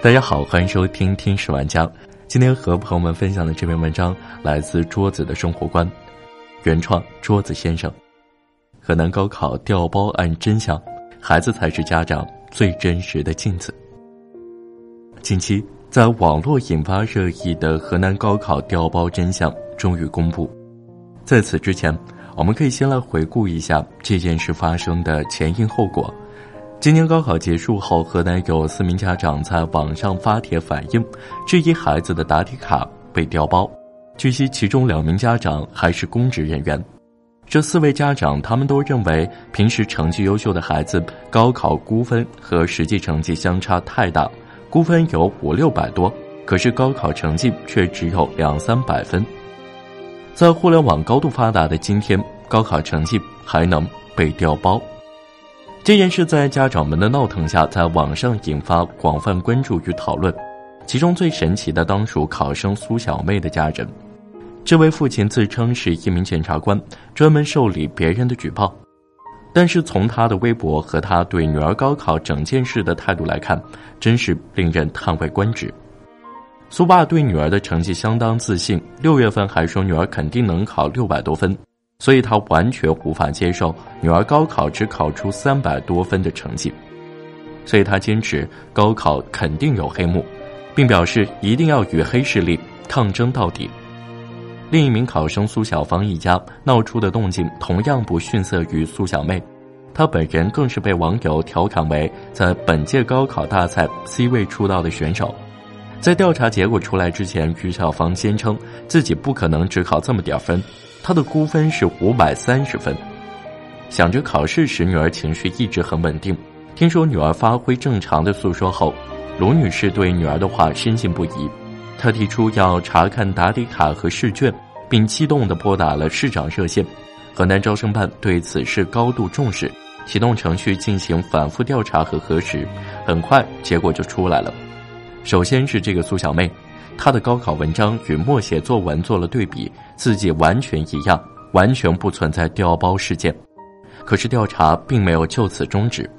大家好，欢迎收听《听史玩家》。今天和朋友们分享的这篇文章来自桌子的生活观，原创桌子先生。河南高考调包案真相，孩子才是家长最真实的镜子。近期，在网络引发热议的河南高考调包真相终于公布。在此之前，我们可以先来回顾一下这件事发生的前因后果。今年高考结束后，河南有四名家长在网上发帖反映，质疑孩子的答题卡被调包。据悉，其中两名家长还是公职人员。这四位家长，他们都认为平时成绩优秀的孩子，高考估分和实际成绩相差太大，估分有五六百多，可是高考成绩却只有两三百分。在互联网高度发达的今天，高考成绩还能被调包？这件事在家长们的闹腾下，在网上引发广泛关注与讨论。其中最神奇的当属考生苏小妹的家人。这位父亲自称是一名检察官，专门受理别人的举报。但是从他的微博和他对女儿高考整件事的态度来看，真是令人叹为观止。苏爸对女儿的成绩相当自信，六月份还说女儿肯定能考六百多分。所以他完全无法接受女儿高考只考出三百多分的成绩，所以他坚持高考肯定有黑幕，并表示一定要与黑势力抗争到底。另一名考生苏小芳一家闹出的动静同样不逊色于苏小妹，她本人更是被网友调侃为在本届高考大赛 C 位出道的选手。在调查结果出来之前，于小芳坚称自己不可能只考这么点分。他的估分是五百三十分，想着考试时女儿情绪一直很稳定，听说女儿发挥正常的诉说后，卢女士对女儿的话深信不疑，她提出要查看答题卡和试卷，并激动地拨打了市长热线。河南招生办对此事高度重视，启动程序进行反复调查和核实，很快结果就出来了。首先是这个苏小妹。他的高考文章与默写作文做了对比，字迹完全一样，完全不存在调包事件。可是调查并没有就此终止。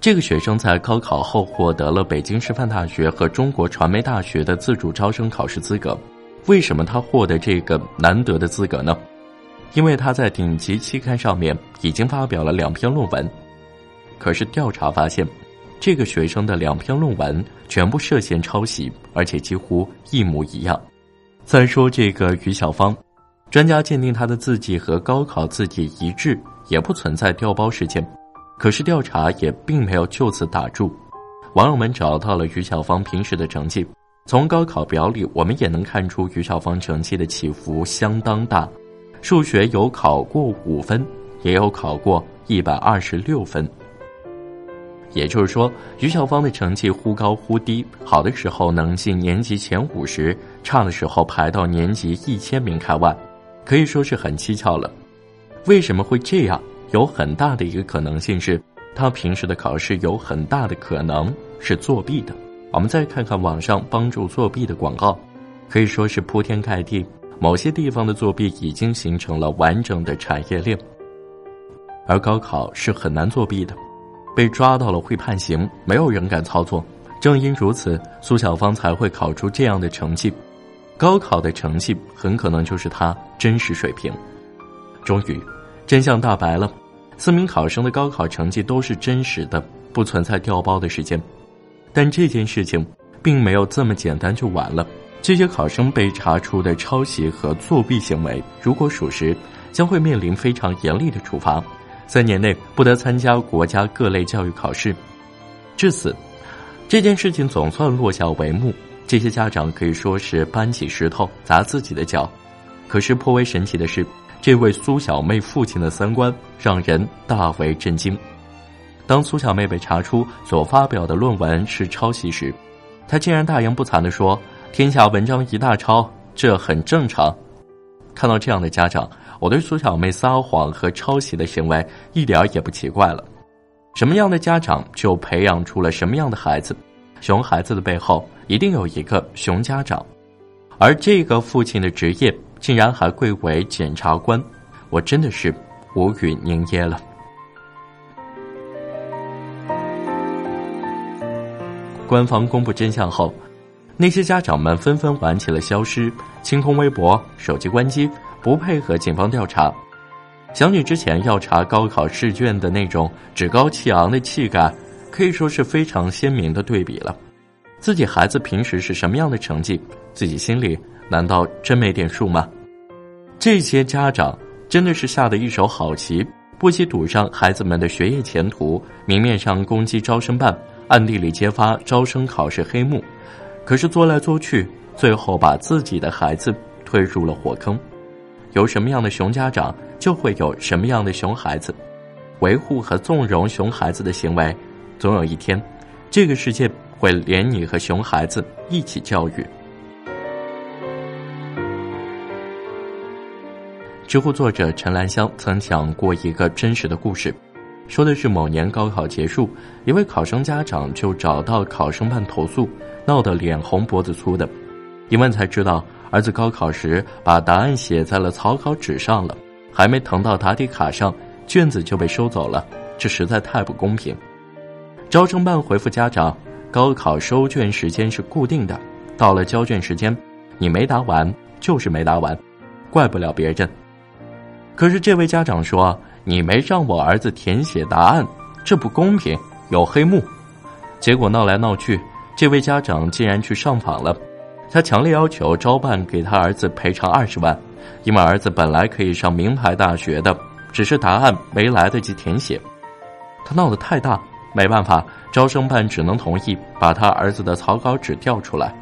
这个学生在高考后获得了北京师范大学和中国传媒大学的自主招生考试资格。为什么他获得这个难得的资格呢？因为他在顶级期刊上面已经发表了两篇论文。可是调查发现。这个学生的两篇论文全部涉嫌抄袭，而且几乎一模一样。再说这个于小芳，专家鉴定她的字迹和高考字迹一致，也不存在调包事件。可是调查也并没有就此打住，网友们找到了于小芳平时的成绩，从高考表里我们也能看出于小芳成绩的起伏相当大，数学有考过五分，也有考过一百二十六分。也就是说，于小芳的成绩忽高忽低，好的时候能进年级前五十，差的时候排到年级一千名开外，可以说是很蹊跷了。为什么会这样？有很大的一个可能性是，他平时的考试有很大的可能是作弊的。我们再看看网上帮助作弊的广告，可以说是铺天盖地。某些地方的作弊已经形成了完整的产业链，而高考是很难作弊的。被抓到了会判刑，没有人敢操作。正因如此，苏小芳才会考出这样的成绩。高考的成绩很可能就是她真实水平。终于，真相大白了：四名考生的高考成绩都是真实的，不存在调包的事件。但这件事情并没有这么简单就完了。这些考生被查出的抄袭和作弊行为，如果属实，将会面临非常严厉的处罚。三年内不得参加国家各类教育考试。至此，这件事情总算落下帷幕。这些家长可以说是搬起石头砸自己的脚。可是颇为神奇的是，这位苏小妹父亲的三观让人大为震惊。当苏小妹被查出所发表的论文是抄袭时，他竟然大言不惭地说：“天下文章一大抄，这很正常。”看到这样的家长。我对苏小妹撒谎和抄袭的行为一点也不奇怪了。什么样的家长就培养出了什么样的孩子，熊孩子的背后一定有一个熊家长，而这个父亲的职业竟然还贵为检察官，我真的是无语凝噎了。官方公布真相后，那些家长们纷纷玩起了消失、清空微博、手机关机，不配合警方调查。想起之前要查高考试卷的那种趾高气昂的气概，可以说是非常鲜明的对比了。自己孩子平时是什么样的成绩，自己心里难道真没点数吗？这些家长真的是下的一手好棋，不惜赌上孩子们的学业前途，明面上攻击招生办，暗地里揭发招生考试黑幕，可是做来做去，最后把自己的孩子推入了火坑。有什么样的熊家长？就会有什么样的熊孩子，维护和纵容熊孩子的行为，总有一天，这个世界会连你和熊孩子一起教育。知乎作者陈兰香曾讲过一个真实的故事，说的是某年高考结束，一位考生家长就找到考生办投诉，闹得脸红脖子粗的，一问才知道儿子高考时把答案写在了草稿纸上了。还没腾到答题卡上，卷子就被收走了，这实在太不公平。招生办回复家长：高考收卷时间是固定的，到了交卷时间，你没答完就是没答完，怪不了别人。可是这位家长说：“你没让我儿子填写答案，这不公平，有黑幕。”结果闹来闹去，这位家长竟然去上访了，他强烈要求招办给他儿子赔偿二十万。因为儿子本来可以上名牌大学的，只是答案没来得及填写，他闹得太大，没办法，招生办只能同意把他儿子的草稿纸调出来。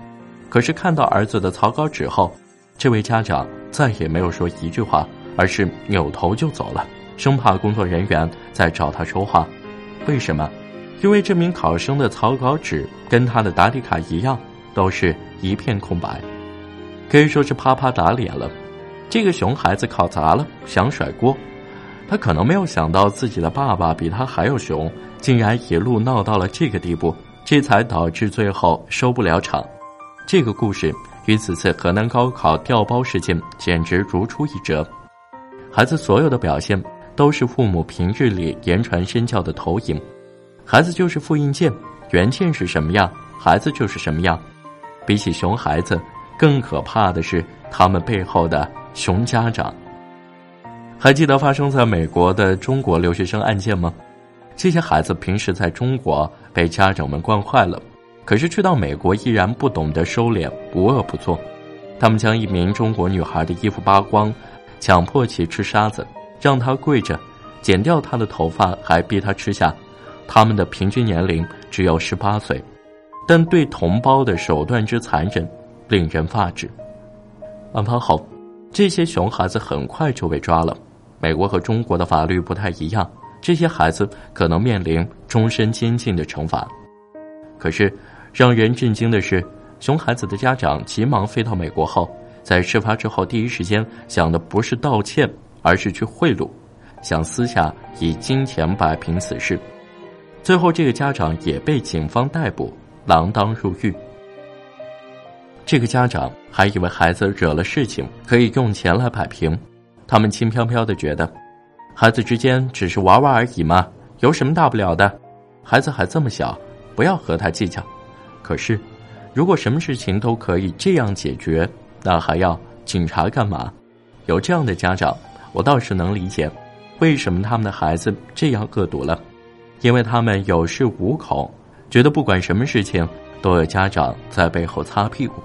可是看到儿子的草稿纸后，这位家长再也没有说一句话，而是扭头就走了，生怕工作人员再找他说话。为什么？因为这名考生的草稿纸跟他的答题卡一样，都是一片空白，可以说是啪啪打脸了。这个熊孩子考砸了，想甩锅，他可能没有想到自己的爸爸比他还要熊，竟然一路闹到了这个地步，这才导致最后收不了场。这个故事与此次河南高考调包事件简直如出一辙。孩子所有的表现都是父母平日里言传身教的投影，孩子就是复印件，原件是什么样，孩子就是什么样。比起熊孩子，更可怕的是他们背后的。熊家长，还记得发生在美国的中国留学生案件吗？这些孩子平时在中国被家长们惯坏了，可是去到美国依然不懂得收敛，不恶不作。他们将一名中国女孩的衣服扒光，强迫其吃沙子，让她跪着，剪掉她的头发，还逼她吃下。他们的平均年龄只有十八岁，但对同胞的手段之残忍，令人发指。案发后。这些熊孩子很快就被抓了。美国和中国的法律不太一样，这些孩子可能面临终身监禁的惩罚。可是，让人震惊的是，熊孩子的家长急忙飞到美国后，在事发之后第一时间想的不是道歉，而是去贿赂，想私下以金钱摆平此事。最后，这个家长也被警方逮捕，锒铛入狱。这个家长还以为孩子惹了事情可以用钱来摆平，他们轻飘飘的觉得，孩子之间只是玩玩而已嘛，有什么大不了的？孩子还这么小，不要和他计较。可是，如果什么事情都可以这样解决，那还要警察干嘛？有这样的家长，我倒是能理解，为什么他们的孩子这样恶毒了，因为他们有恃无恐，觉得不管什么事情都有家长在背后擦屁股。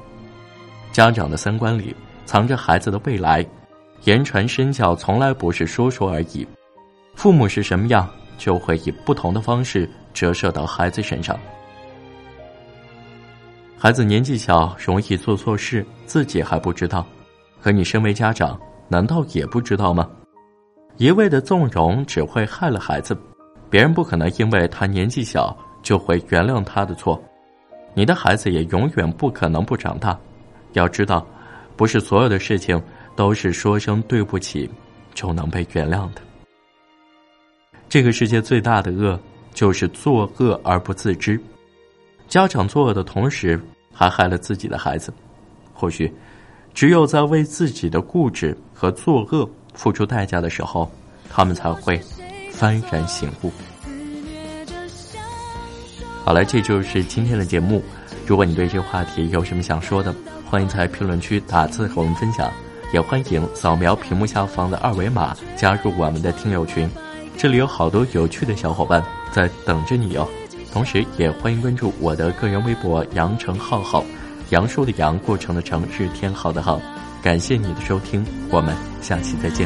家长的三观里藏着孩子的未来，言传身教从来不是说说而已。父母是什么样，就会以不同的方式折射到孩子身上。孩子年纪小，容易做错事，自己还不知道，可你身为家长，难道也不知道吗？一味的纵容只会害了孩子，别人不可能因为他年纪小就会原谅他的错，你的孩子也永远不可能不长大。要知道，不是所有的事情都是说声对不起就能被原谅的。这个世界最大的恶就是作恶而不自知。家长作恶的同时，还害了自己的孩子。或许，只有在为自己的固执和作恶付出代价的时候，他们才会幡然醒悟。好了，这就是今天的节目。如果你对这个话题有什么想说的，欢迎在评论区打字和我们分享。也欢迎扫描屏幕下方的二维码，加入我们的听友群。这里有好多有趣的小伙伴在等着你哦！同时也欢迎关注我的个人微博：杨成浩，浩，杨树的杨，过程的程，是天好的好。感谢你的收听，我们下期再见。